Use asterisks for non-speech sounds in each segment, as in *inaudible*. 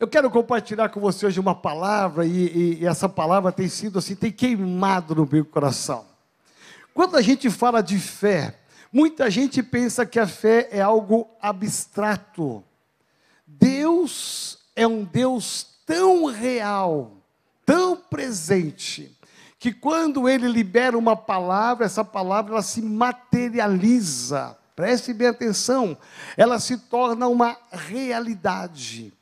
Eu quero compartilhar com você hoje uma palavra, e, e, e, essa palavra tem sido assim, tem queimado no meu coração. Quando a gente fala de fé, muita gente pensa que a fé é algo abstrato. Deus é um Deus tão real, tão presente, que quando ele libera uma palavra, essa palavra ela se materializa. Preste bem atenção, ela se torna uma realidade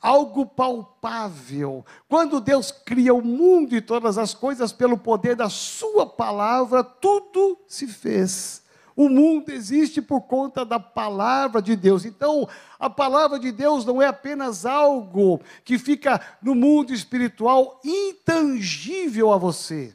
algo palpável. Quando Deus cria o mundo e todas as coisas pelo poder da Sua palavra, tudo se fez. O mundo existe por conta da palavra de Deus. Então, a palavra de Deus não é apenas algo que fica no mundo espiritual intangível a você.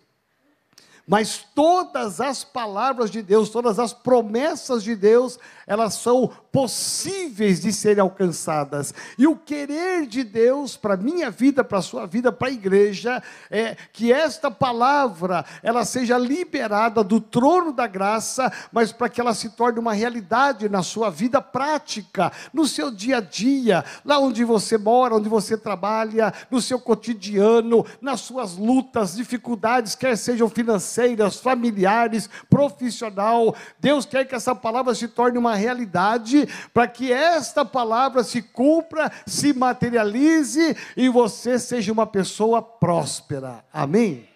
Mas todas as palavras de Deus, todas as promessas de Deus, elas são possíveis de serem alcançadas. E o querer de Deus para minha vida, para a sua vida, para a igreja, é que esta palavra, ela seja liberada do trono da graça, mas para que ela se torne uma realidade na sua vida prática, no seu dia a dia, lá onde você mora, onde você trabalha, no seu cotidiano, nas suas lutas, dificuldades, quer sejam financeiras, familiares, profissional. Deus quer que essa palavra se torne uma realidade, para que esta palavra se cumpra, se materialize e você seja uma pessoa próspera. Amém? Amém.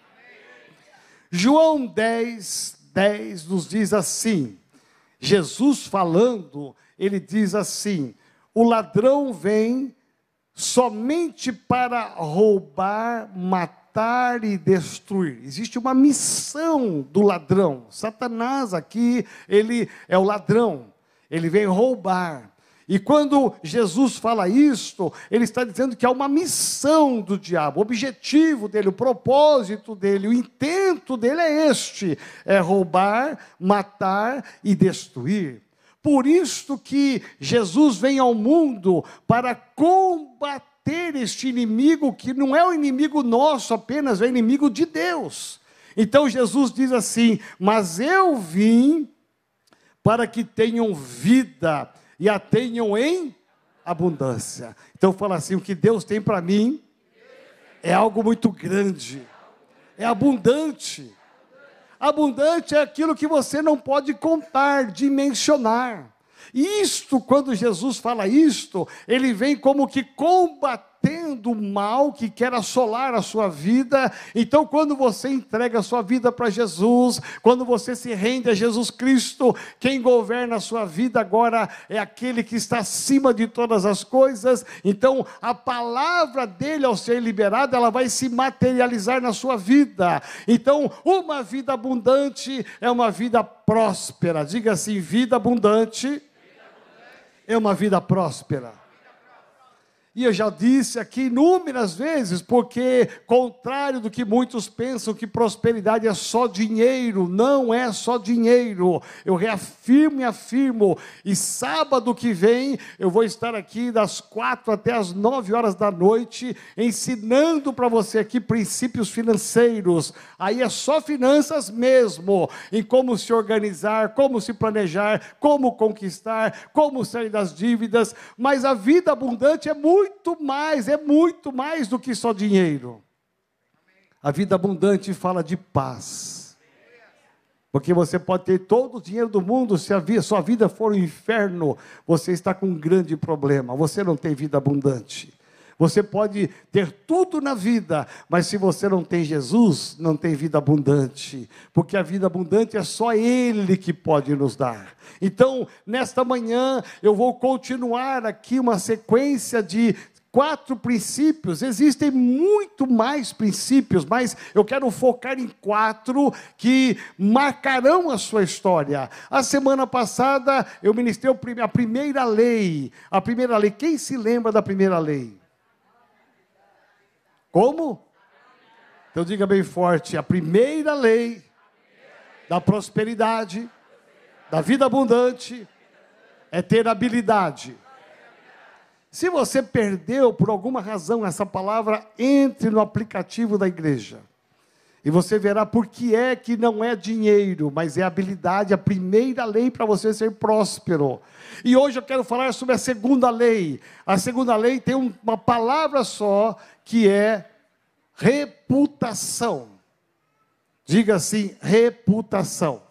João 10, 10 nos diz assim: Jesus falando, ele diz assim: o ladrão vem somente para roubar, matar e destruir. Existe uma missão do ladrão. Satanás aqui, ele é o ladrão ele vem roubar. E quando Jesus fala isto, ele está dizendo que há uma missão do diabo, o objetivo dele, o propósito dele, o intento dele é este: é roubar, matar e destruir. Por isto que Jesus vem ao mundo para combater este inimigo que não é o inimigo nosso apenas, é inimigo de Deus. Então Jesus diz assim: Mas eu vim para que tenham vida e a tenham em abundância. Então fala assim: o que Deus tem para mim é algo muito grande, é abundante. Abundante é aquilo que você não pode contar, dimensionar. Isto, quando Jesus fala isto, ele vem como que combater tendo mal que quer assolar a sua vida. Então, quando você entrega a sua vida para Jesus, quando você se rende a Jesus Cristo, quem governa a sua vida agora é aquele que está acima de todas as coisas. Então, a palavra dele, ao ser liberada, ela vai se materializar na sua vida. Então, uma vida abundante é uma vida próspera. Diga assim: vida abundante é uma vida próspera. E eu já disse aqui inúmeras vezes, porque, contrário do que muitos pensam que prosperidade é só dinheiro, não é só dinheiro. Eu reafirmo e afirmo. E sábado que vem, eu vou estar aqui das quatro até as nove horas da noite, ensinando para você aqui princípios financeiros. Aí é só finanças mesmo, em como se organizar, como se planejar, como conquistar, como sair das dívidas. Mas a vida abundante é muito muito mais, é muito mais do que só dinheiro. A vida abundante fala de paz. Porque você pode ter todo o dinheiro do mundo, se a sua vida for um inferno, você está com um grande problema. Você não tem vida abundante. Você pode ter tudo na vida, mas se você não tem Jesus, não tem vida abundante, porque a vida abundante é só Ele que pode nos dar. Então, nesta manhã, eu vou continuar aqui uma sequência de quatro princípios, existem muito mais princípios, mas eu quero focar em quatro que marcarão a sua história. A semana passada eu ministrei a primeira lei. A primeira lei, quem se lembra da primeira lei? Como? Então diga bem forte: a primeira lei da prosperidade, da vida abundante, é ter habilidade. Se você perdeu por alguma razão essa palavra, entre no aplicativo da igreja. E você verá por que é que não é dinheiro, mas é habilidade, a primeira lei para você ser próspero. E hoje eu quero falar sobre a segunda lei. A segunda lei tem uma palavra só, que é reputação. Diga assim: reputação.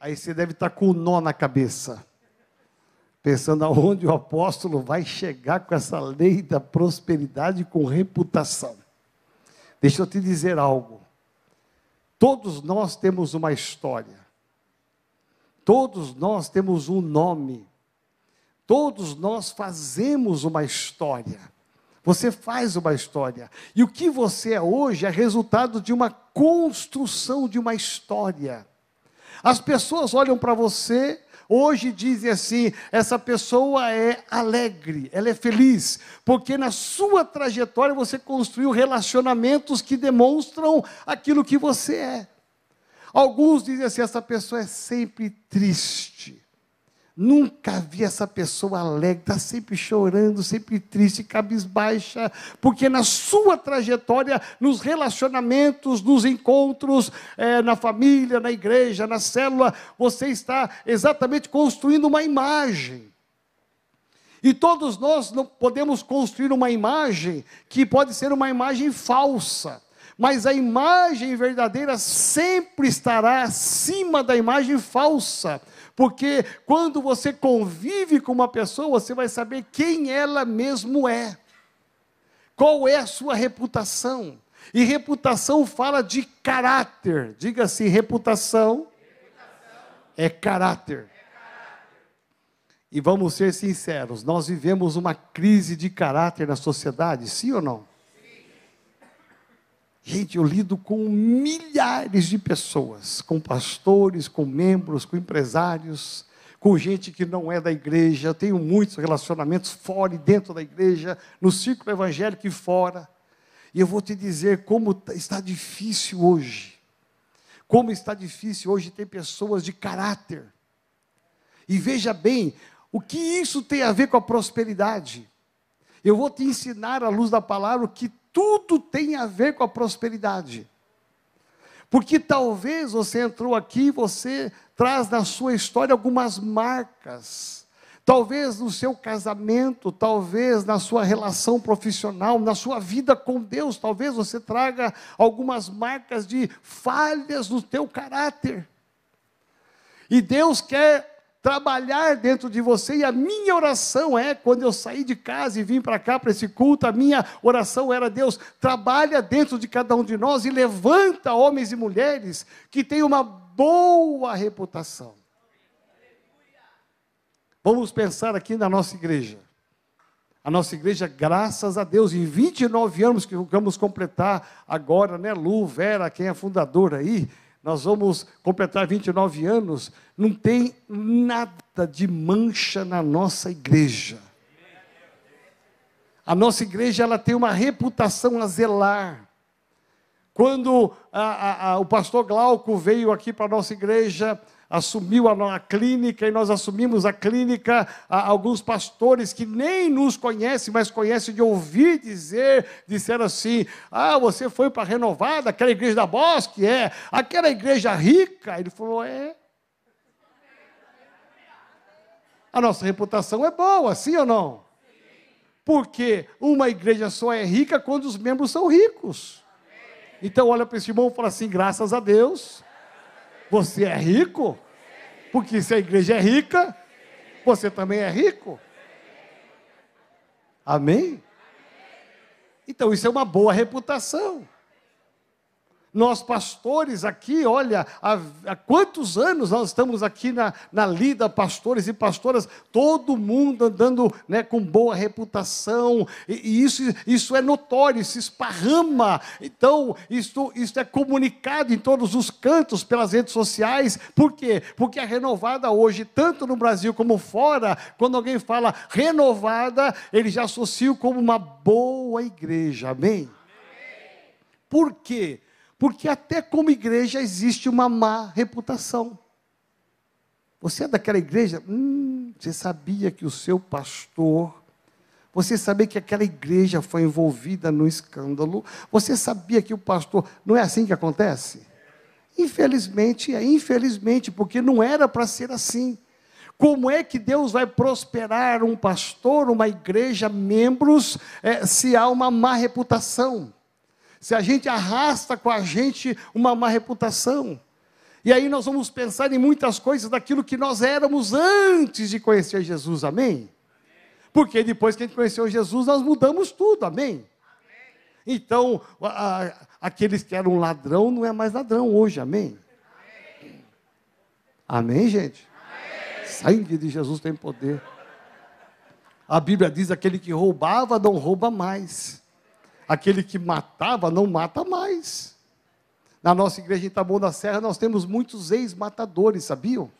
Aí você deve estar com o nó na cabeça, pensando aonde o apóstolo vai chegar com essa lei da prosperidade com reputação. Deixa eu te dizer algo. Todos nós temos uma história. Todos nós temos um nome. Todos nós fazemos uma história. Você faz uma história. E o que você é hoje é resultado de uma construção de uma história. As pessoas olham para você Hoje dizem assim: essa pessoa é alegre, ela é feliz, porque na sua trajetória você construiu relacionamentos que demonstram aquilo que você é. Alguns dizem assim: essa pessoa é sempre triste. Nunca vi essa pessoa alegre, está sempre chorando, sempre triste, cabisbaixa, porque na sua trajetória, nos relacionamentos, nos encontros, é, na família, na igreja, na célula, você está exatamente construindo uma imagem. E todos nós não podemos construir uma imagem que pode ser uma imagem falsa mas a imagem verdadeira sempre estará acima da imagem falsa. Porque quando você convive com uma pessoa, você vai saber quem ela mesmo é. Qual é a sua reputação? E reputação fala de caráter. Diga assim: reputação, reputação. É, caráter. é caráter. E vamos ser sinceros, nós vivemos uma crise de caráter na sociedade, sim ou não? Gente, eu lido com milhares de pessoas, com pastores, com membros, com empresários, com gente que não é da igreja. Tenho muitos relacionamentos fora e dentro da igreja, no círculo evangélico e fora. E eu vou te dizer como tá, está difícil hoje. Como está difícil hoje ter pessoas de caráter. E veja bem, o que isso tem a ver com a prosperidade? Eu vou te ensinar, à luz da palavra, o que tudo tem a ver com a prosperidade. Porque talvez você entrou aqui e você traz na sua história algumas marcas. Talvez no seu casamento, talvez na sua relação profissional, na sua vida com Deus, talvez você traga algumas marcas de falhas no teu caráter. E Deus quer trabalhar dentro de você. E a minha oração é, quando eu saí de casa e vim para cá, para esse culto, a minha oração era: Deus, trabalha dentro de cada um de nós e levanta homens e mulheres que têm uma boa reputação. Vamos pensar aqui na nossa igreja. A nossa igreja, graças a Deus, em 29 anos que vamos completar agora, né, Lu, Vera, quem é fundadora aí, nós vamos completar 29 anos, não tem nada de mancha na nossa igreja. A nossa igreja ela tem uma reputação a zelar. Quando a, a, a, o pastor Glauco veio aqui para a nossa igreja, assumiu a, a clínica e nós assumimos a clínica. alguns pastores que nem nos conhecem, mas conhecem de ouvir dizer, disseram assim: Ah, você foi para a renovada, aquela igreja da Bosque? É. Aquela igreja rica? Ele falou: É. A nossa reputação é boa, sim ou não? Porque uma igreja só é rica quando os membros são ricos. Então olha para esse irmão e fala assim: graças a Deus, você é rico? Porque se a igreja é rica, você também é rico. Amém? Então isso é uma boa reputação. Nós pastores aqui, olha, há, há, quantos anos nós estamos aqui na, na lida, pastores e pastoras, todo mundo andando né, com boa reputação, e, e, isso, isso é notório, se esparrama. Então, isso, isso é comunicado em todos os cantos pelas redes sociais. Por quê? Porque a renovada hoje, tanto no Brasil como fora, quando alguém fala renovada, ele já associa como uma boa igreja. Amém? Por quê? Porque até como igreja existe uma má reputação. Você é daquela igreja? Hum, você sabia que o seu pastor. Você sabia que aquela igreja foi envolvida no escândalo? Você sabia que o pastor. Não é assim que acontece? Infelizmente, é infelizmente, porque não era para ser assim. Como é que Deus vai prosperar um pastor, uma igreja, membros, é, se há uma má reputação? Se a gente arrasta com a gente uma má reputação. E aí nós vamos pensar em muitas coisas daquilo que nós éramos antes de conhecer Jesus, amém? Porque depois que a gente conheceu Jesus, nós mudamos tudo, amém? Então, a, a, aqueles que eram ladrão não é mais ladrão hoje, amém? Amém, gente? sangue de Jesus tem poder. A Bíblia diz: aquele que roubava não rouba mais, aquele que matava não mata mais. Na nossa igreja em Itabão da Serra, nós temos muitos ex-matadores, sabiam?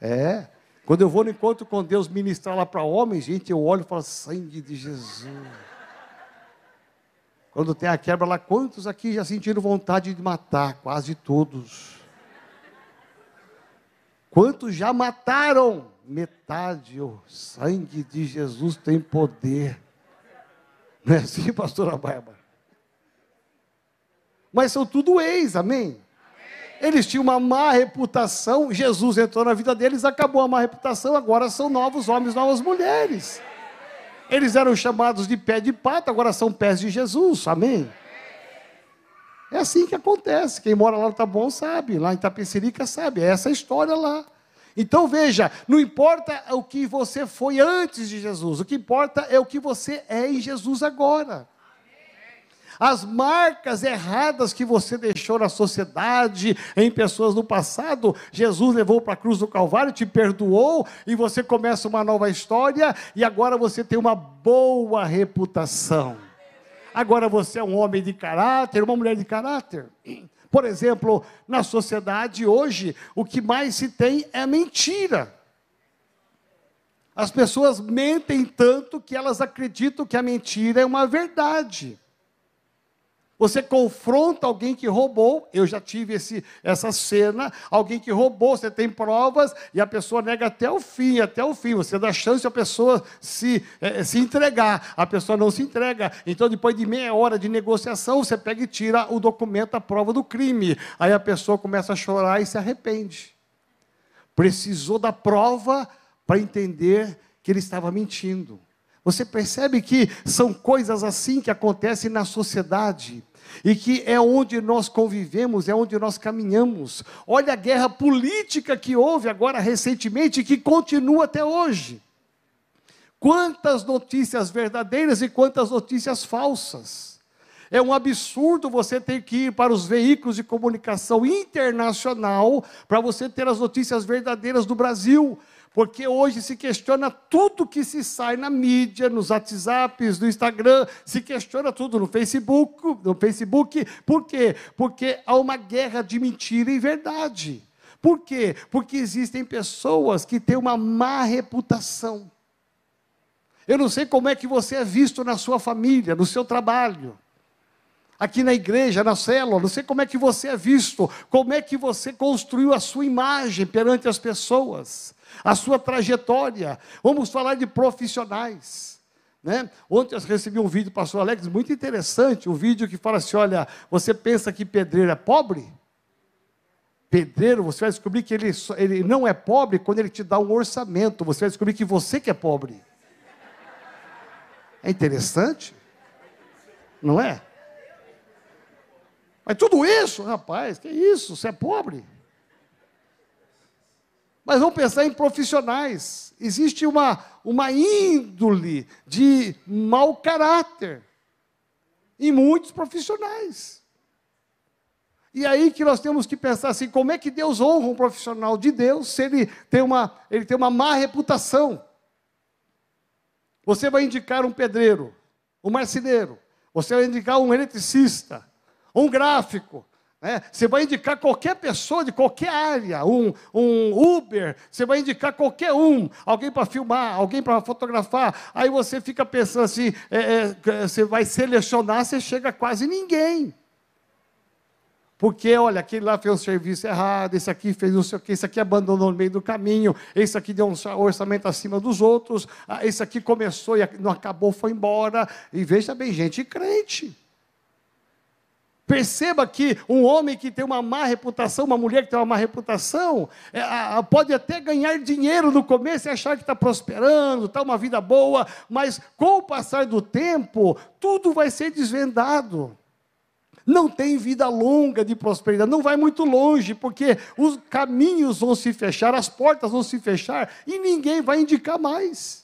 É. Quando eu vou no encontro com Deus ministrar lá para homens, gente, eu olho e falo: sangue de Jesus. Quando tem a quebra lá, quantos aqui já sentiram vontade de matar? Quase todos. Quantos já mataram? Metade. O sangue de Jesus tem poder. *laughs* Não é assim, pastora Bárbara? Mas são tudo ex, amém? Eles tinham uma má reputação, Jesus entrou na vida deles, acabou a má reputação, agora são novos homens, novas mulheres. Eles eram chamados de pé de pato, agora são pés de Jesus, amém? É assim que acontece. Quem mora lá no Taboão sabe, lá em Tapecerica sabe, é essa história lá. Então veja, não importa o que você foi antes de Jesus, o que importa é o que você é em Jesus agora. As marcas erradas que você deixou na sociedade, em pessoas no passado, Jesus levou para a cruz do Calvário, te perdoou, e você começa uma nova história, e agora você tem uma boa reputação. Agora você é um homem de caráter, uma mulher de caráter. Por exemplo, na sociedade hoje, o que mais se tem é mentira. As pessoas mentem tanto que elas acreditam que a mentira é uma verdade. Você confronta alguém que roubou, eu já tive esse, essa cena, alguém que roubou, você tem provas e a pessoa nega até o fim, até o fim. Você dá chance a pessoa se, é, se entregar, a pessoa não se entrega. Então, depois de meia hora de negociação, você pega e tira o documento, a prova do crime. Aí a pessoa começa a chorar e se arrepende. Precisou da prova para entender que ele estava mentindo. Você percebe que são coisas assim que acontecem na sociedade e que é onde nós convivemos, é onde nós caminhamos. Olha a guerra política que houve agora recentemente e que continua até hoje. Quantas notícias verdadeiras e quantas notícias falsas. É um absurdo você ter que ir para os veículos de comunicação internacional para você ter as notícias verdadeiras do Brasil. Porque hoje se questiona tudo que se sai na mídia, nos WhatsApps, no Instagram, se questiona tudo no Facebook, no Facebook. Por quê? Porque há uma guerra de mentira e verdade. Por quê? Porque existem pessoas que têm uma má reputação. Eu não sei como é que você é visto na sua família, no seu trabalho, aqui na igreja, na célula, não sei como é que você é visto, como é que você construiu a sua imagem perante as pessoas a sua trajetória. Vamos falar de profissionais. Né? Ontem eu recebi um vídeo do pastor Alex muito interessante, um vídeo que fala assim: olha, você pensa que pedreiro é pobre? Pedreiro, você vai descobrir que ele, ele não é pobre quando ele te dá um orçamento, você vai descobrir que você que é pobre. É interessante? Não é? Mas tudo isso, rapaz, que isso? Você é pobre? Mas vamos pensar em profissionais. Existe uma, uma índole de mau caráter em muitos profissionais. E aí que nós temos que pensar assim, como é que Deus honra um profissional de Deus se ele tem uma, ele tem uma má reputação? Você vai indicar um pedreiro, um marceneiro, você vai indicar um eletricista, um gráfico, é, você vai indicar qualquer pessoa de qualquer área, um, um Uber, você vai indicar qualquer um, alguém para filmar, alguém para fotografar. Aí você fica pensando assim: é, é, você vai selecionar, você chega quase ninguém. Porque, olha, aquele lá fez um serviço errado, esse aqui fez não sei o quê, esse aqui abandonou no meio do caminho, esse aqui deu um orçamento acima dos outros, ah, esse aqui começou e não acabou, foi embora. E veja bem, gente crente. Perceba que um homem que tem uma má reputação, uma mulher que tem uma má reputação, é, pode até ganhar dinheiro no começo e achar que está prosperando, está uma vida boa, mas com o passar do tempo, tudo vai ser desvendado. Não tem vida longa de prosperidade, não vai muito longe, porque os caminhos vão se fechar, as portas vão se fechar e ninguém vai indicar mais.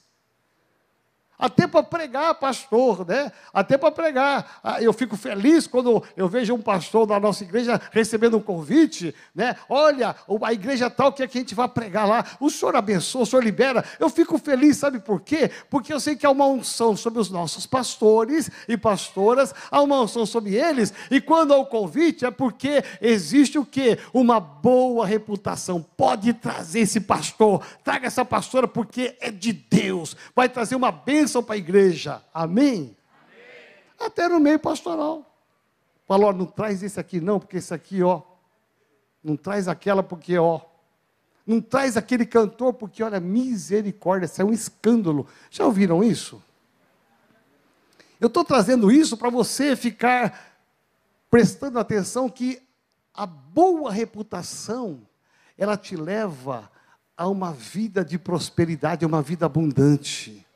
Até para pregar, pastor, né? Até para pregar. Ah, eu fico feliz quando eu vejo um pastor da nossa igreja recebendo um convite, né? Olha, a igreja tal que, é que a gente vai pregar lá. O senhor abençoa, o senhor libera. Eu fico feliz, sabe por quê? Porque eu sei que há uma unção sobre os nossos pastores e pastoras, há uma unção sobre eles. E quando há o convite é porque existe o quê? Uma boa reputação. Pode trazer esse pastor, traga essa pastora porque é de Deus. Vai trazer uma bênção bênção para a igreja. Amém? Amém? Até no meio pastoral. Falou, não traz esse aqui não, porque esse aqui, ó. Não traz aquela porque, ó. Não traz aquele cantor porque, olha, misericórdia, isso é um escândalo. Já ouviram isso? Eu estou trazendo isso para você ficar prestando atenção que a boa reputação, ela te leva a uma vida de prosperidade, a uma vida abundante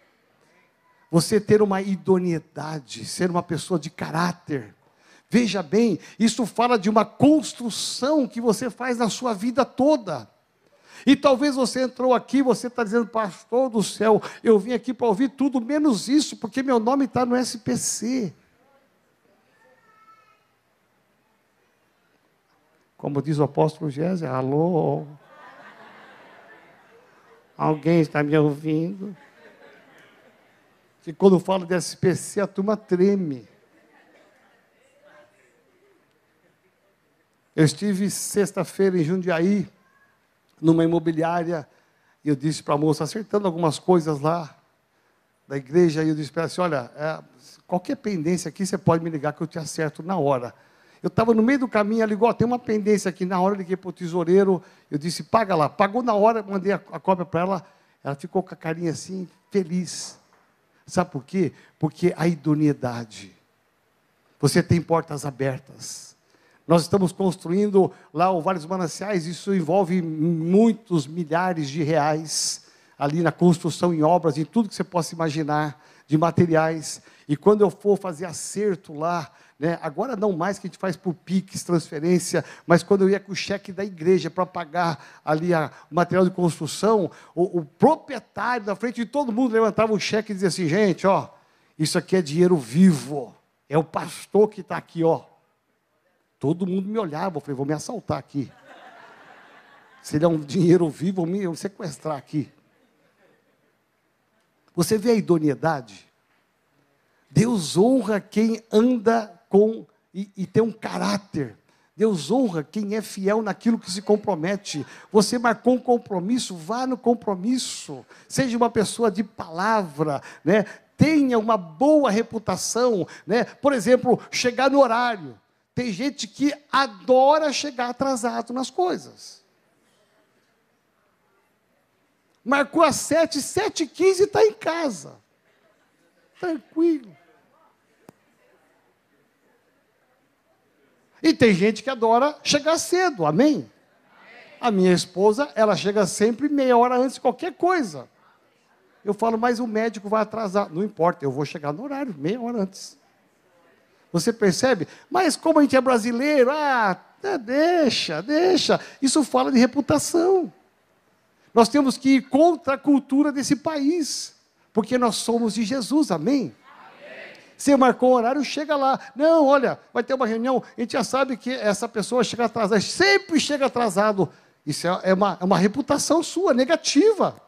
você ter uma idoneidade, ser uma pessoa de caráter. Veja bem, isso fala de uma construção que você faz na sua vida toda. E talvez você entrou aqui, você está dizendo, pastor do céu, eu vim aqui para ouvir tudo menos isso, porque meu nome está no SPC. Como diz o apóstolo Gésio, alô? Alguém está me ouvindo? Que quando falo de SPC a turma treme. Eu estive sexta-feira em Jundiaí, numa imobiliária, e eu disse para a moça, acertando algumas coisas lá da igreja, e eu disse para ela assim: olha, é, qualquer pendência aqui você pode me ligar que eu te acerto na hora. Eu estava no meio do caminho, ela ligou, tem uma pendência aqui, na hora eu liguei para o tesoureiro, eu disse, paga lá. Pagou na hora, mandei a, a cópia para ela, ela ficou com a carinha assim, feliz. Sabe por quê? Porque a idoneidade. Você tem portas abertas. Nós estamos construindo lá o Vale dos Mananciais, isso envolve muitos milhares de reais ali na construção, em obras, em tudo que você possa imaginar, de materiais. E quando eu for fazer acerto lá, né, agora não mais que a gente faz por PIX, transferência, mas quando eu ia com o cheque da igreja para pagar ali a, o material de construção, o, o, proprietário, na frente de todo mundo, levantava o cheque e dizia assim: gente, ó, isso aqui é dinheiro vivo, é o pastor que está aqui, ó. Todo mundo me olhava, eu falei: vou me assaltar aqui. Se ele é um dinheiro vivo, vou me sequestrar aqui. Você vê a idoneidade? Deus honra quem anda com e, e tem um caráter. Deus honra quem é fiel naquilo que se compromete. Você marcou um compromisso, vá no compromisso. Seja uma pessoa de palavra, né? Tenha uma boa reputação, né? Por exemplo, chegar no horário. Tem gente que adora chegar atrasado nas coisas. Marcou às sete, sete e quinze está em casa. Tranquilo. E tem gente que adora chegar cedo, amém? A minha esposa, ela chega sempre meia hora antes de qualquer coisa. Eu falo, mas o médico vai atrasar. Não importa, eu vou chegar no horário, meia hora antes. Você percebe? Mas como a gente é brasileiro, ah, é, deixa, deixa. Isso fala de reputação. Nós temos que ir contra a cultura desse país, porque nós somos de Jesus, amém? Você marcou o horário, chega lá. Não, olha, vai ter uma reunião, a gente já sabe que essa pessoa chega atrasada, sempre chega atrasado. Isso é, é uma, é uma reputação sua, negativa.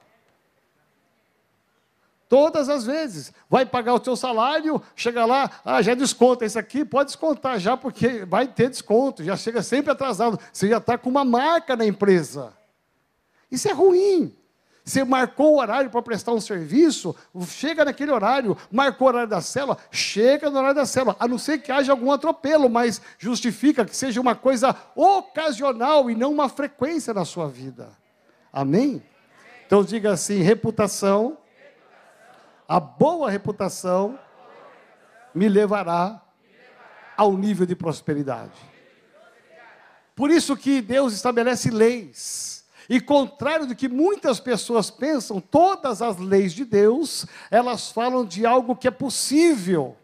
Todas as vezes. Vai pagar o seu salário, chega lá, ah, já desconta esse aqui, pode descontar já, porque vai ter desconto, já chega sempre atrasado. Você já está com uma marca na empresa. Isso é ruim. Você marcou o horário para prestar um serviço, chega naquele horário, marcou o horário da célula, chega no horário da célula, a não ser que haja algum atropelo, mas justifica que seja uma coisa ocasional e não uma frequência na sua vida. Amém? Então diga assim: reputação, a boa reputação me levará ao nível de prosperidade. Por isso que Deus estabelece leis e contrário do que muitas pessoas pensam, todas as leis de Deus, elas falam de algo que é possível.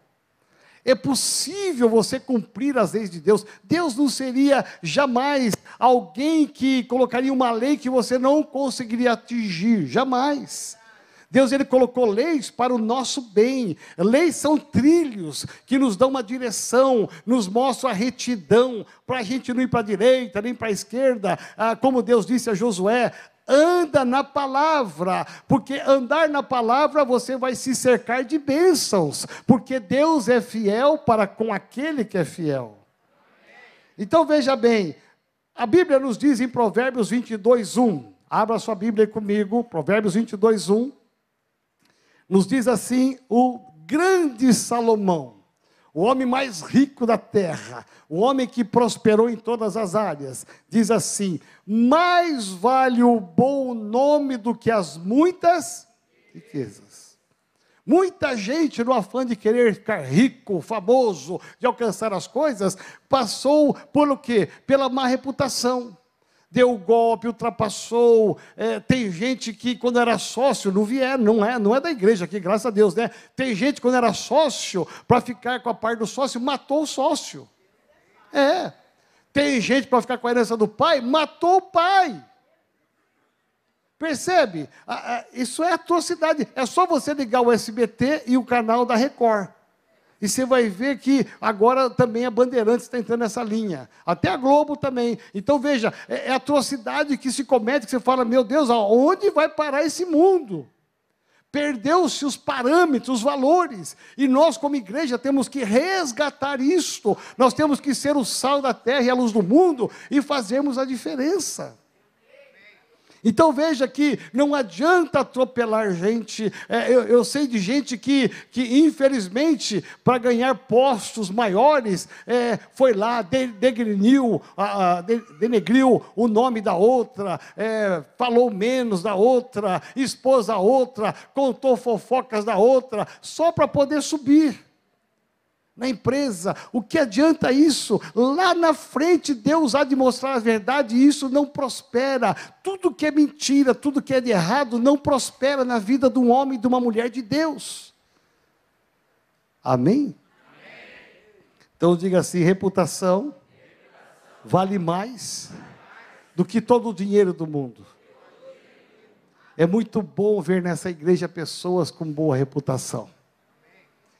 É possível você cumprir as leis de Deus. Deus não seria jamais alguém que colocaria uma lei que você não conseguiria atingir, jamais. Deus ele colocou leis para o nosso bem. Leis são trilhos que nos dão uma direção, nos mostram a retidão, para a gente não ir para a direita, nem para a esquerda. Ah, como Deus disse a Josué, anda na palavra, porque andar na palavra você vai se cercar de bênçãos, porque Deus é fiel para com aquele que é fiel. Então veja bem, a Bíblia nos diz em Provérbios 22, 1. Abra sua Bíblia comigo, Provérbios 22, 1. Nos diz assim o grande Salomão, o homem mais rico da terra, o homem que prosperou em todas as áreas, diz assim: mais vale o bom nome do que as muitas riquezas. Muita gente, no afã de querer ficar rico, famoso, de alcançar as coisas, passou por o quê? Pela má reputação deu golpe, ultrapassou. É, tem gente que, quando era sócio, não vier, não é, não é da igreja aqui, graças a Deus, né? Tem gente, quando era sócio, para ficar com a parte do sócio, matou o sócio. É. Tem gente, para ficar com a herança do pai, matou o pai. Percebe? Isso é atrocidade. É só você ligar o SBT e o canal da Record. E você vai ver que agora também a Bandeirantes está entrando nessa linha. Até a Globo também. Então veja, é, é atrocidade que se comete, que você fala, meu Deus, aonde vai parar esse mundo? Perdeu-se os parâmetros, os valores. E nós, como igreja, temos que resgatar isto. Nós temos que ser o sal da terra e a luz do mundo e fazermos a diferença. Então veja que não adianta atropelar gente. É, eu, eu, sei de gente que, que infelizmente, para ganhar postos maiores, é, foi lá, de, degriniu, a, de, denegriu o nome da outra, é, falou menos da outra, expôs a outra, contou fofocas da outra, só para poder subir na empresa. O que adianta isso? Lá na frente, Deus há de mostrar a verdade e isso não prospera. Tudo que é mentira, tudo que é de errado, não prospera na vida de um homem e de uma mulher de Deus. Amém? Então diga assim: reputação, vale mais do que todo o dinheiro do mundo. É muito bom ver nessa igreja pessoas com boa reputação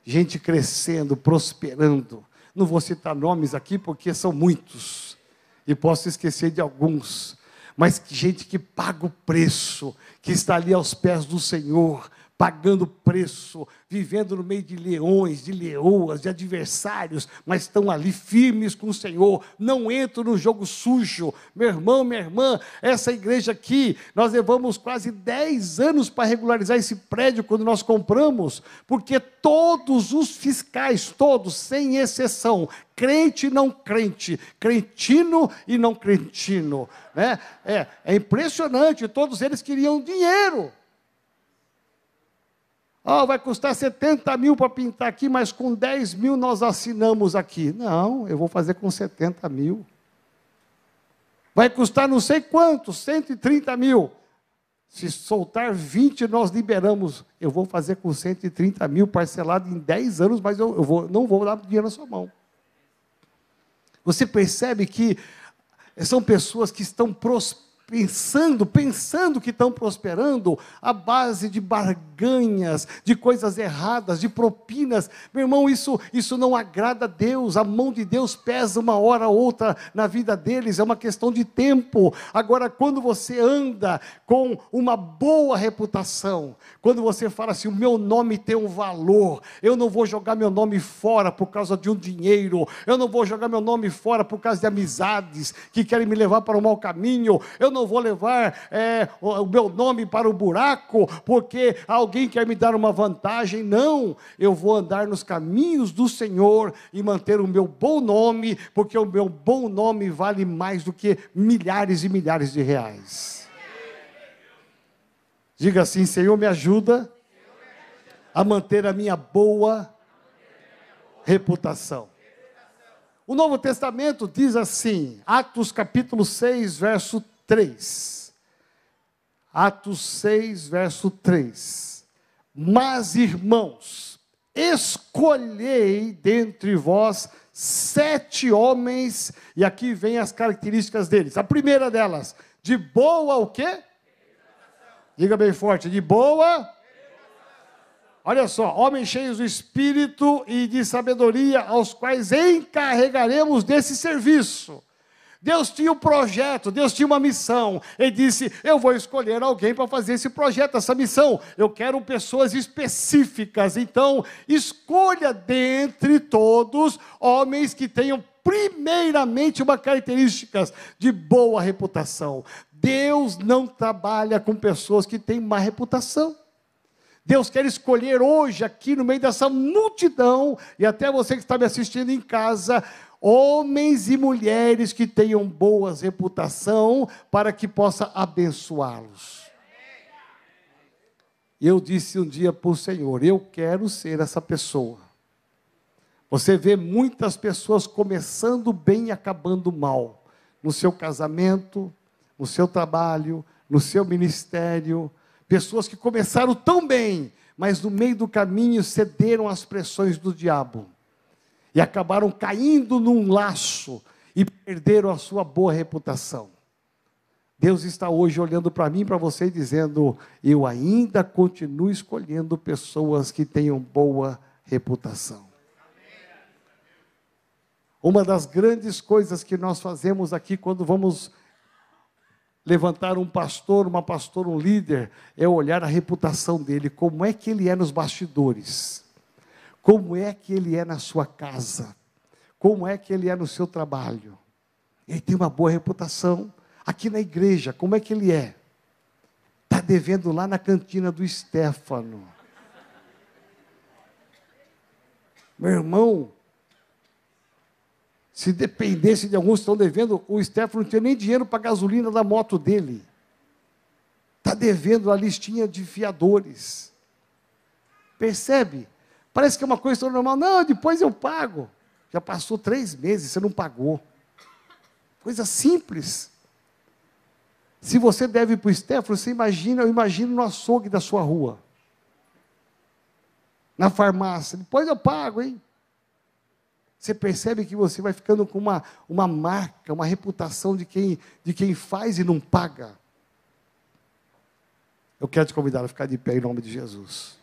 gente crescendo, prosperando. Não vou citar nomes aqui porque são muitos e posso esquecer de alguns, mas gente que paga o preço, que está ali aos pés do Senhor, pagando preço, vivendo no meio de leões, de leoas, de adversários, mas estão ali firmes com o Senhor, não entram no jogo sujo. Meu irmão, minha irmã, essa igreja aqui, nós levamos quase 10 anos para regularizar esse prédio quando nós compramos, porque todos os fiscais, todos, sem exceção, crente e não crente, crentino e não crentino, né? É, é impressionante, todos eles queriam dinheiro. Oh, vai custar 70 mil para pintar aqui, mas com 10 mil nós assinamos aqui. Não, eu vou fazer com 70 mil. Vai custar não sei quanto, 130 mil. Se soltar 20, nós liberamos. Eu vou fazer com 130 mil parcelado em 10 anos, mas eu, eu vou, não vou dar dinheiro na sua mão. Você percebe que são pessoas que estão prosperando pensando, pensando que estão prosperando, à base de barganhas, de coisas erradas, de propinas. Meu irmão, isso, isso não agrada a Deus. A mão de Deus pesa uma hora ou outra na vida deles, é uma questão de tempo. Agora, quando você anda com uma boa reputação, quando você fala assim, o meu nome tem um valor, eu não vou jogar meu nome fora por causa de um dinheiro, eu não vou jogar meu nome fora por causa de amizades que querem me levar para o um mau caminho, eu não não vou levar é, o meu nome para o buraco, porque alguém quer me dar uma vantagem. Não, eu vou andar nos caminhos do Senhor e manter o meu bom nome, porque o meu bom nome vale mais do que milhares e milhares de reais. Diga assim: Senhor, me ajuda a manter a minha boa reputação. O Novo Testamento diz assim, Atos capítulo 6, verso 3. Atos 6, verso 3. Mas, irmãos, escolhei dentre vós sete homens, e aqui vem as características deles. A primeira delas, de boa o quê? Diga bem forte, de boa Olha só, homens cheios do espírito e de sabedoria, aos quais encarregaremos desse serviço. Deus tinha um projeto, Deus tinha uma missão. Ele disse: Eu vou escolher alguém para fazer esse projeto, essa missão. Eu quero pessoas específicas. Então, escolha dentre todos homens que tenham, primeiramente, uma característica de boa reputação. Deus não trabalha com pessoas que têm má reputação. Deus quer escolher hoje, aqui no meio dessa multidão, e até você que está me assistindo em casa, homens e mulheres que tenham boas reputação, para que possa abençoá-los. Eu disse um dia para o Senhor: eu quero ser essa pessoa. Você vê muitas pessoas começando bem e acabando mal, no seu casamento, no seu trabalho, no seu ministério, Pessoas que começaram tão bem, mas no meio do caminho cederam às pressões do diabo e acabaram caindo num laço e perderam a sua boa reputação. Deus está hoje olhando para mim para você dizendo: Eu ainda continuo escolhendo pessoas que tenham boa reputação. Uma das grandes coisas que nós fazemos aqui quando vamos levantar um pastor, uma pastora, um líder, é olhar a reputação dele, como é que ele é nos bastidores, como é que ele é na sua casa, como é que ele é no seu trabalho. Ele tem uma boa reputação aqui na igreja, como é que ele é? Está devendo lá na cantina do Stefano. Meu irmão, se dependesse de alguns que estão devendo, o Stefano não tinha nem dinheiro para a gasolina da moto dele. Está devendo a listinha de fiadores. Percebe? Parece que é uma coisa normal. Não, depois eu pago. Já passou três meses, você não pagou. Coisa simples. Se você deve para o Stefano, você imagina, eu imagino no açougue da sua rua. Na farmácia. Depois eu pago, hein? Você percebe que você vai ficando com uma, uma marca, uma reputação de quem, de quem faz e não paga. Eu quero te convidar a ficar de pé em nome de Jesus.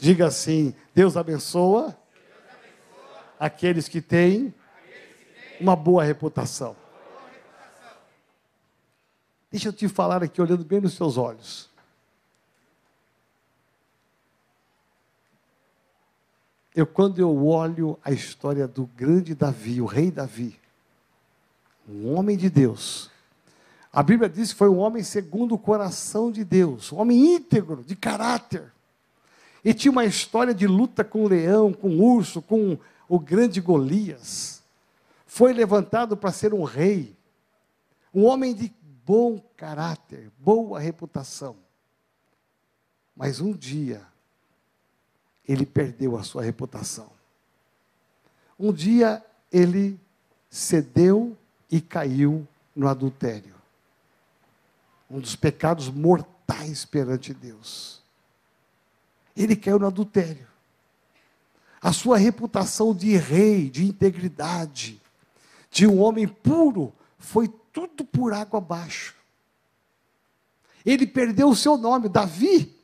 Diga assim: Deus abençoa, aqueles que têm uma boa reputação. Deixa eu te falar aqui, olhando bem nos seus olhos. Eu, quando eu olho a história do grande Davi, o rei Davi, um homem de Deus, a Bíblia diz que foi um homem segundo o coração de Deus, um homem íntegro, de caráter. E tinha uma história de luta com o leão, com o urso, com o grande Golias. Foi levantado para ser um rei, um homem de bom caráter, boa reputação. Mas um dia, ele perdeu a sua reputação. Um dia ele cedeu e caiu no adultério. Um dos pecados mortais perante Deus. Ele caiu no adultério. A sua reputação de rei, de integridade, de um homem puro, foi tudo por água abaixo. Ele perdeu o seu nome, Davi,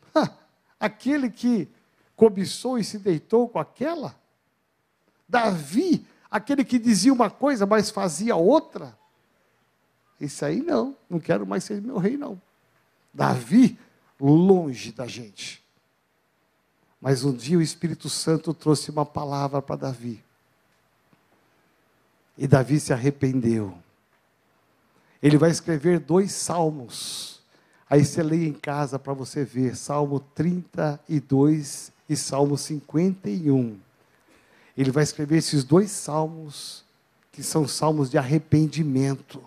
aquele que cobiçou e se deitou com aquela? Davi, aquele que dizia uma coisa, mas fazia outra? Isso aí não, não quero mais ser meu rei, não. Davi, longe da gente. Mas um dia o Espírito Santo trouxe uma palavra para Davi. E Davi se arrependeu. Ele vai escrever dois salmos. Aí você lê em casa para você ver, Salmo 32 e Salmo 51. Ele vai escrever esses dois salmos, que são salmos de arrependimento.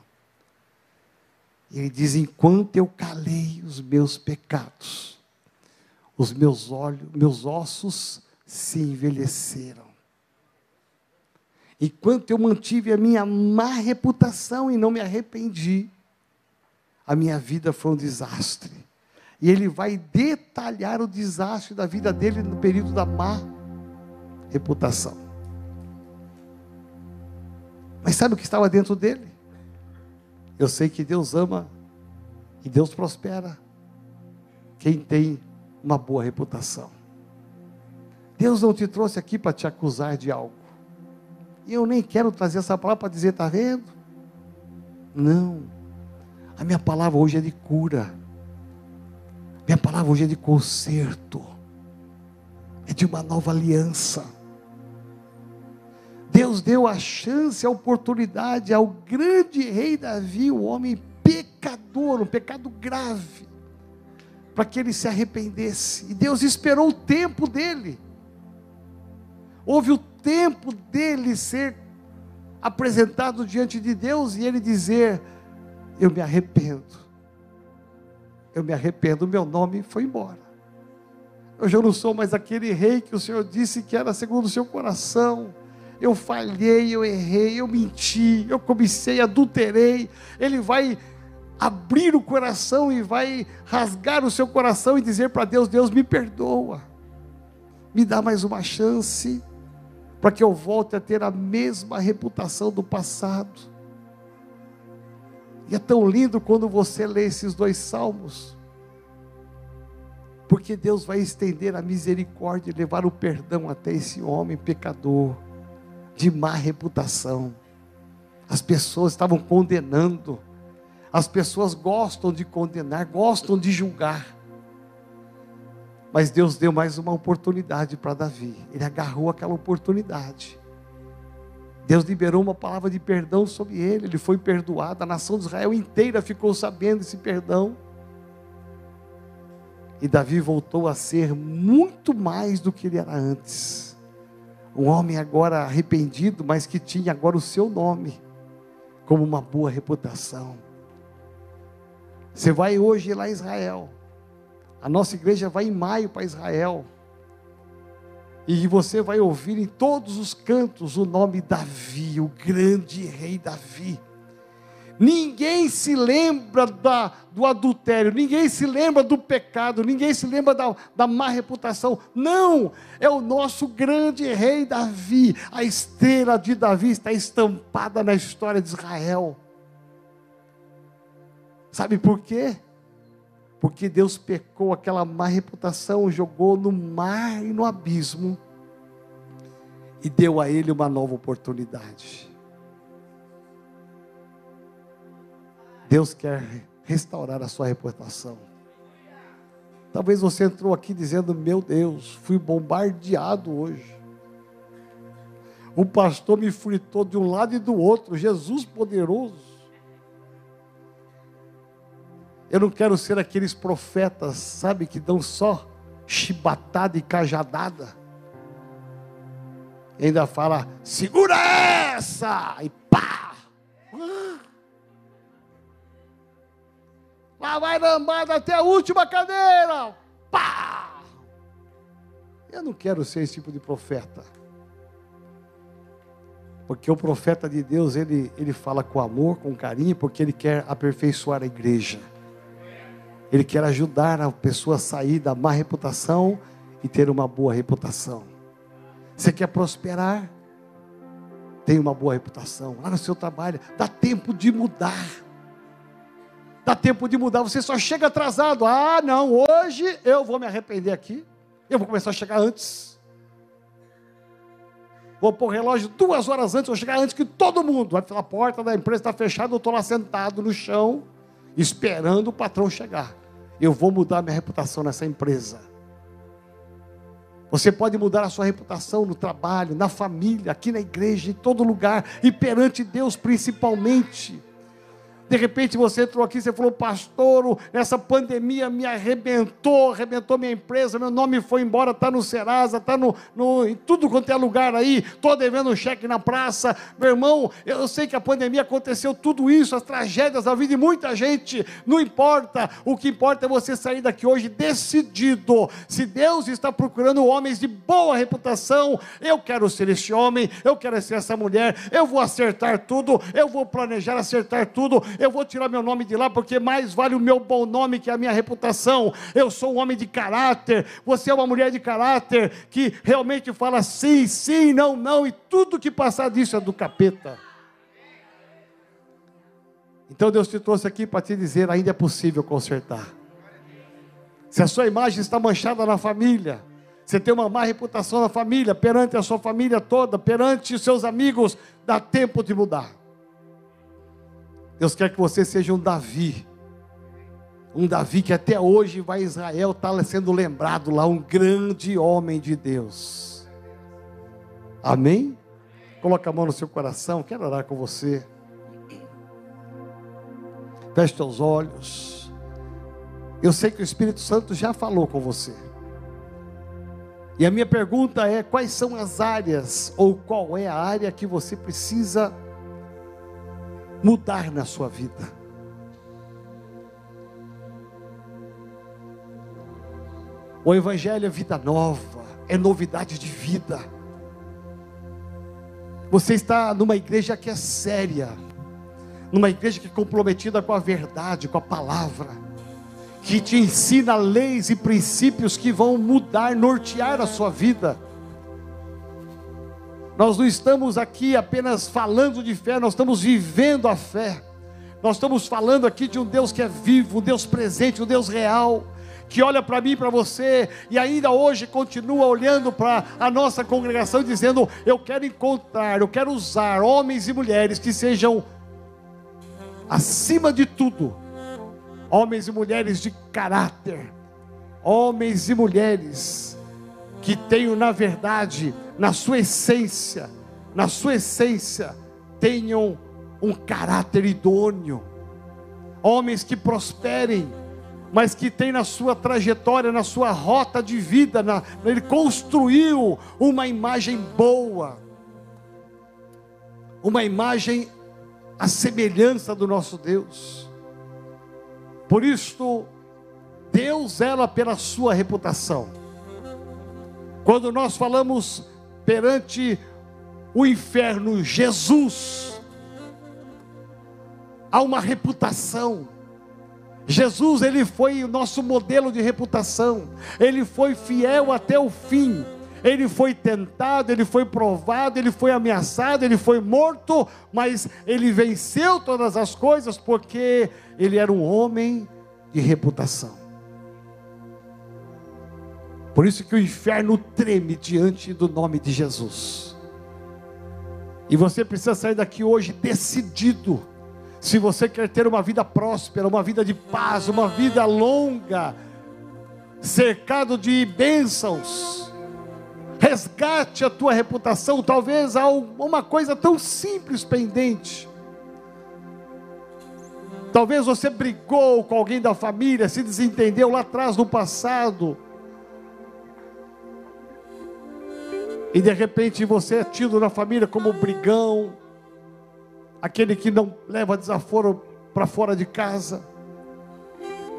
Ele diz: Enquanto eu calei os meus pecados, os meus olhos, meus ossos se envelheceram. Enquanto eu mantive a minha má reputação e não me arrependi, a minha vida foi um desastre. E ele vai detalhar o desastre da vida dele no período da má reputação. Mas sabe o que estava dentro dele? Eu sei que Deus ama e Deus prospera quem tem uma boa reputação. Deus não te trouxe aqui para te acusar de algo. E eu nem quero trazer essa palavra para dizer, está vendo? Não. A minha palavra hoje é de cura. Minha palavra hoje é de conserto. É de uma nova aliança. Deus deu a chance, a oportunidade ao grande rei Davi, o homem pecador, um pecado grave, para que ele se arrependesse. E Deus esperou o tempo dele. Houve o tempo dele ser apresentado diante de Deus e ele dizer: Eu me arrependo. Eu me arrependo, meu nome foi embora. Eu não sou mais aquele rei que o Senhor disse que era segundo o seu coração eu falhei, eu errei, eu menti, eu comecei, adulterei. Ele vai abrir o coração e vai rasgar o seu coração e dizer para Deus: Deus me perdoa, me dá mais uma chance, para que eu volte a ter a mesma reputação do passado. E é tão lindo quando você lê esses dois salmos, porque Deus vai estender a misericórdia e levar o perdão até esse homem pecador de má reputação. As pessoas estavam condenando. As pessoas gostam de condenar, gostam de julgar. Mas Deus deu mais uma oportunidade para Davi. Ele agarrou aquela oportunidade. Deus liberou uma palavra de perdão sobre ele. Ele foi perdoado. A nação de Israel inteira ficou sabendo esse perdão. E Davi voltou a ser muito mais do que ele era antes um homem agora arrependido, mas que tinha agora o seu nome como uma boa reputação. Você vai hoje lá em Israel. A nossa igreja vai em maio para Israel. E você vai ouvir em todos os cantos o nome Davi, o grande rei Davi. Ninguém se lembra da, do adultério, ninguém se lembra do pecado, ninguém se lembra da, da má reputação. Não, é o nosso grande rei Davi. A estrela de Davi está estampada na história de Israel. Sabe por quê? Porque Deus pecou aquela má reputação, jogou no mar e no abismo e deu a ele uma nova oportunidade. Deus quer restaurar a sua reputação. Talvez você entrou aqui dizendo: Meu Deus, fui bombardeado hoje. O pastor me fritou de um lado e do outro. Jesus poderoso. Eu não quero ser aqueles profetas, sabe, que dão só chibatada e cajadada. E ainda fala: segura essa! E pá! Lá vai lambada até a última cadeira. Pá! Eu não quero ser esse tipo de profeta. Porque o profeta de Deus, ele, ele fala com amor, com carinho, porque ele quer aperfeiçoar a igreja. Ele quer ajudar a pessoa a sair da má reputação e ter uma boa reputação. Você quer prosperar? Tem uma boa reputação. Lá no seu trabalho, dá tempo de mudar dá tempo de mudar, você só chega atrasado. Ah, não, hoje eu vou me arrepender aqui. Eu vou começar a chegar antes. Vou pôr o relógio duas horas antes, vou chegar antes que todo mundo. A porta da empresa está fechada, eu estou lá sentado no chão, esperando o patrão chegar. Eu vou mudar minha reputação nessa empresa. Você pode mudar a sua reputação no trabalho, na família, aqui na igreja, em todo lugar e perante Deus principalmente. De repente você entrou aqui, você falou, pastor, essa pandemia me arrebentou, arrebentou minha empresa, meu nome foi embora, está no Serasa, está no, no, em tudo quanto é lugar aí, estou devendo um cheque na praça. Meu irmão, eu sei que a pandemia aconteceu tudo isso, as tragédias da vida de muita gente, não importa, o que importa é você sair daqui hoje decidido. Se Deus está procurando homens de boa reputação, eu quero ser esse homem, eu quero ser essa mulher, eu vou acertar tudo, eu vou planejar acertar tudo, eu vou tirar meu nome de lá, porque mais vale o meu bom nome que a minha reputação. Eu sou um homem de caráter, você é uma mulher de caráter que realmente fala sim, sim, não, não, e tudo que passar disso é do capeta. Então Deus te trouxe aqui para te dizer: ainda é possível consertar. Se a sua imagem está manchada na família, você tem uma má reputação na família, perante a sua família toda, perante os seus amigos, dá tempo de mudar. Deus quer que você seja um Davi. Um Davi que até hoje vai a Israel, está sendo lembrado lá, um grande homem de Deus. Amém? Coloca a mão no seu coração, quero orar com você. Feche teus olhos. Eu sei que o Espírito Santo já falou com você. E a minha pergunta é: quais são as áreas, ou qual é a área que você precisa mudar na sua vida? O Evangelho é vida nova, é novidade de vida. Você está numa igreja que é séria, numa igreja que é comprometida com a verdade, com a palavra, que te ensina leis e princípios que vão mudar, nortear a sua vida. Nós não estamos aqui apenas falando de fé, nós estamos vivendo a fé. Nós estamos falando aqui de um Deus que é vivo, um Deus presente, um Deus real, que olha para mim, para você, e ainda hoje continua olhando para a nossa congregação, dizendo: Eu quero encontrar, eu quero usar homens e mulheres que sejam acima de tudo, homens e mulheres de caráter, homens e mulheres que tenham, na verdade, na sua essência, na sua essência, tenham um caráter idôneo, homens que prosperem, mas que tem na sua trajetória, na sua rota de vida, na, ele construiu uma imagem boa, uma imagem a semelhança do nosso Deus. Por isto, Deus zela pela sua reputação. Quando nós falamos perante o inferno, Jesus, há uma reputação. Jesus, ele foi o nosso modelo de reputação. Ele foi fiel até o fim ele foi tentado, ele foi provado, ele foi ameaçado, ele foi morto, mas ele venceu todas as coisas porque ele era um homem de reputação. Por isso que o inferno treme diante do nome de Jesus. E você precisa sair daqui hoje decidido. Se você quer ter uma vida próspera, uma vida de paz, uma vida longa, cercado de bênçãos, resgate a tua reputação. Talvez há uma coisa tão simples pendente. Talvez você brigou com alguém da família, se desentendeu lá atrás no passado. E de repente você é tido na família como brigão, aquele que não leva desaforo para fora de casa.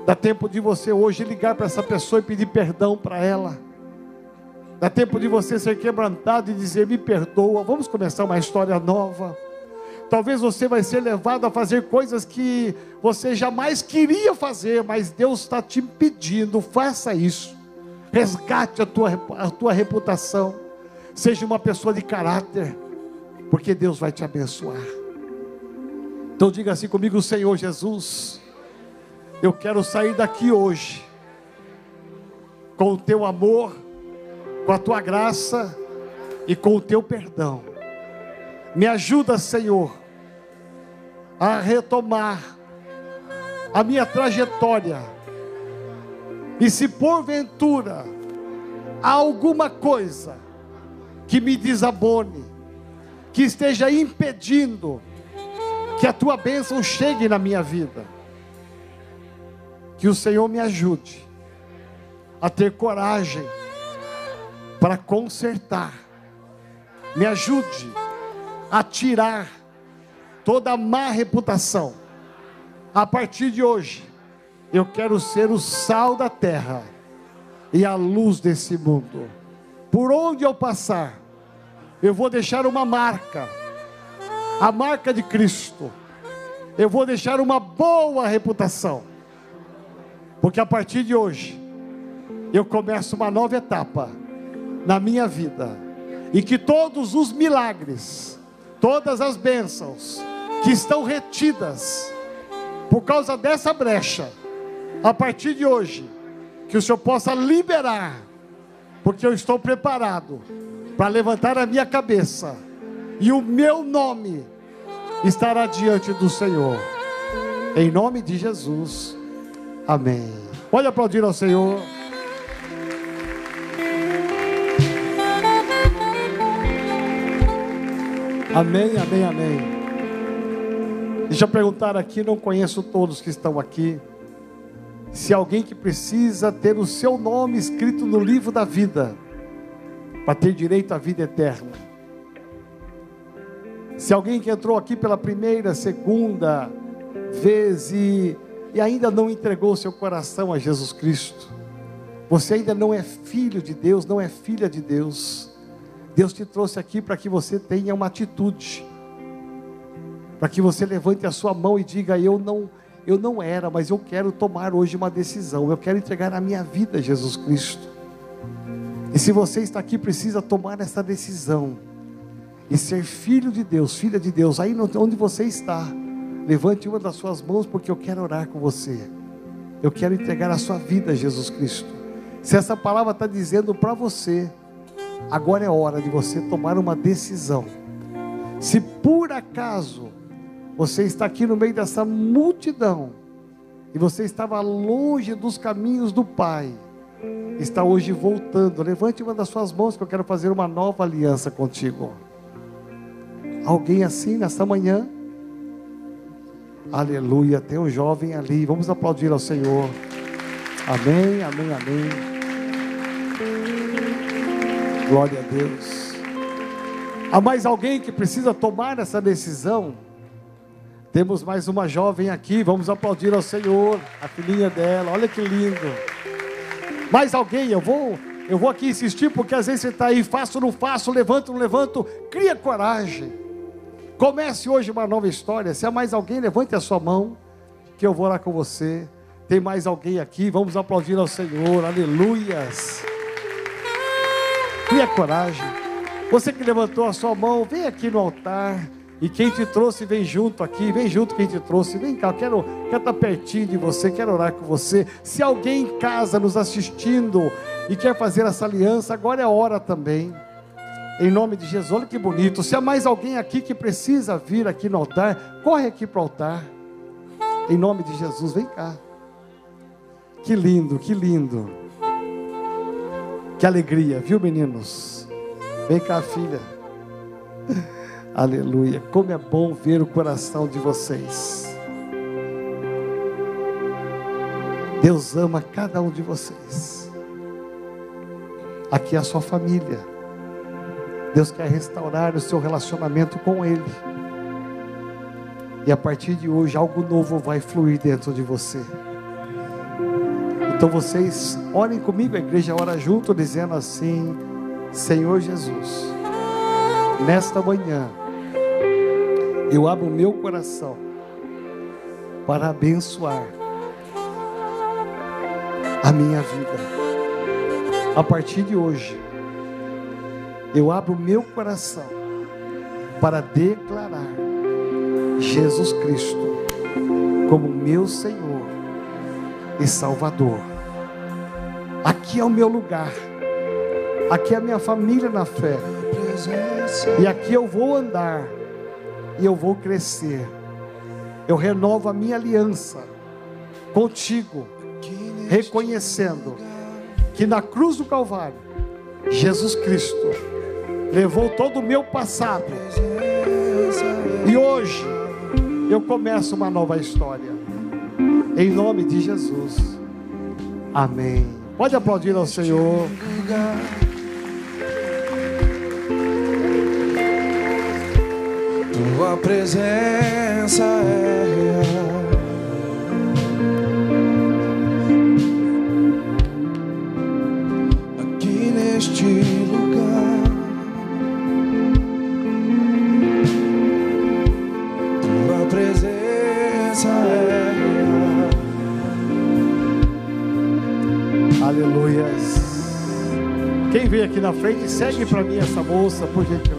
Dá tempo de você hoje ligar para essa pessoa e pedir perdão para ela. Dá tempo de você ser quebrantado e dizer: Me perdoa, vamos começar uma história nova. Talvez você vai ser levado a fazer coisas que você jamais queria fazer, mas Deus está te pedindo: faça isso. Resgate a tua, a tua reputação. Seja uma pessoa de caráter, porque Deus vai te abençoar. Então diga assim comigo, Senhor Jesus, eu quero sair daqui hoje com o teu amor com a tua graça e com o teu perdão. Me ajuda, Senhor, a retomar a minha trajetória. E se porventura alguma coisa que me desabone, que esteja impedindo Que a tua bênção chegue na minha vida. Que o Senhor me ajude a ter coragem para consertar. Me ajude a tirar toda a má reputação. A partir de hoje, eu quero ser o sal da terra e a luz desse mundo. Por onde eu passar, eu vou deixar uma marca, a marca de Cristo. Eu vou deixar uma boa reputação, porque a partir de hoje, eu começo uma nova etapa na minha vida, e que todos os milagres, todas as bênçãos que estão retidas por causa dessa brecha, a partir de hoje, que o Senhor possa liberar, porque eu estou preparado para levantar a minha cabeça e o meu nome estará diante do Senhor. Em nome de Jesus. Amém. Pode aplaudir ao Senhor. Amém, amém, amém. Deixa eu perguntar aqui, não conheço todos que estão aqui. Se alguém que precisa ter o seu nome escrito no livro da vida, para ter direito à vida eterna. Se alguém que entrou aqui pela primeira, segunda vez e, e ainda não entregou seu coração a Jesus Cristo, você ainda não é filho de Deus, não é filha de Deus. Deus te trouxe aqui para que você tenha uma atitude, para que você levante a sua mão e diga: Eu não, eu não era, mas eu quero tomar hoje uma decisão, eu quero entregar a minha vida a Jesus Cristo. Se você está aqui, precisa tomar essa decisão e ser filho de Deus, filha de Deus, aí onde você está, levante uma das suas mãos, porque eu quero orar com você. Eu quero entregar a sua vida a Jesus Cristo. Se essa palavra está dizendo para você, Agora é hora de você tomar uma decisão. Se por acaso você está aqui no meio dessa multidão e você estava longe dos caminhos do Pai, está hoje voltando, levante uma das suas mãos que eu quero fazer uma nova aliança contigo. Alguém assim nesta manhã? Aleluia, tem um jovem ali, vamos aplaudir ao Senhor. Amém, amém, amém. Glória a Deus. Há mais alguém que precisa tomar essa decisão? Temos mais uma jovem aqui, vamos aplaudir ao Senhor, a filhinha dela, olha que lindo. Mais alguém, eu vou, eu vou aqui insistir, porque às vezes você está aí, faço não faço, levanto não levanto, cria coragem. Comece hoje uma nova história. Se há mais alguém, levante a sua mão, que eu vou lá com você. Tem mais alguém aqui, vamos aplaudir ao Senhor, aleluias. Cria coragem. Você que levantou a sua mão, vem aqui no altar. E quem te trouxe, vem junto aqui, vem junto quem te trouxe, vem cá, quero, quero estar pertinho de você, quero orar com você. Se alguém em casa nos assistindo e quer fazer essa aliança, agora é hora também. Em nome de Jesus, olha que bonito. Se há mais alguém aqui que precisa vir aqui no altar, corre aqui para o altar. Em nome de Jesus, vem cá. Que lindo, que lindo. Que alegria, viu, meninos? Vem cá, filha. *laughs* Aleluia. Como é bom ver o coração de vocês. Deus ama cada um de vocês. Aqui é a sua família. Deus quer restaurar o seu relacionamento com Ele. E a partir de hoje, algo novo vai fluir dentro de você. Então vocês orem comigo, a igreja ora junto, dizendo assim: Senhor Jesus, nesta manhã, eu abro o meu coração para abençoar a minha vida. A partir de hoje, eu abro o meu coração para declarar Jesus Cristo como meu Senhor e Salvador. Aqui é o meu lugar. Aqui é a minha família na fé. E aqui eu vou andar. E eu vou crescer. Eu renovo a minha aliança contigo, reconhecendo que na cruz do Calvário, Jesus Cristo levou todo o meu passado. E hoje eu começo uma nova história. Em nome de Jesus. Amém. Pode aplaudir ao Senhor. Tua presença é real. Aqui neste lugar, tua presença é real. Aleluias. Quem veio aqui na frente, segue para mim essa moça, por gentileza.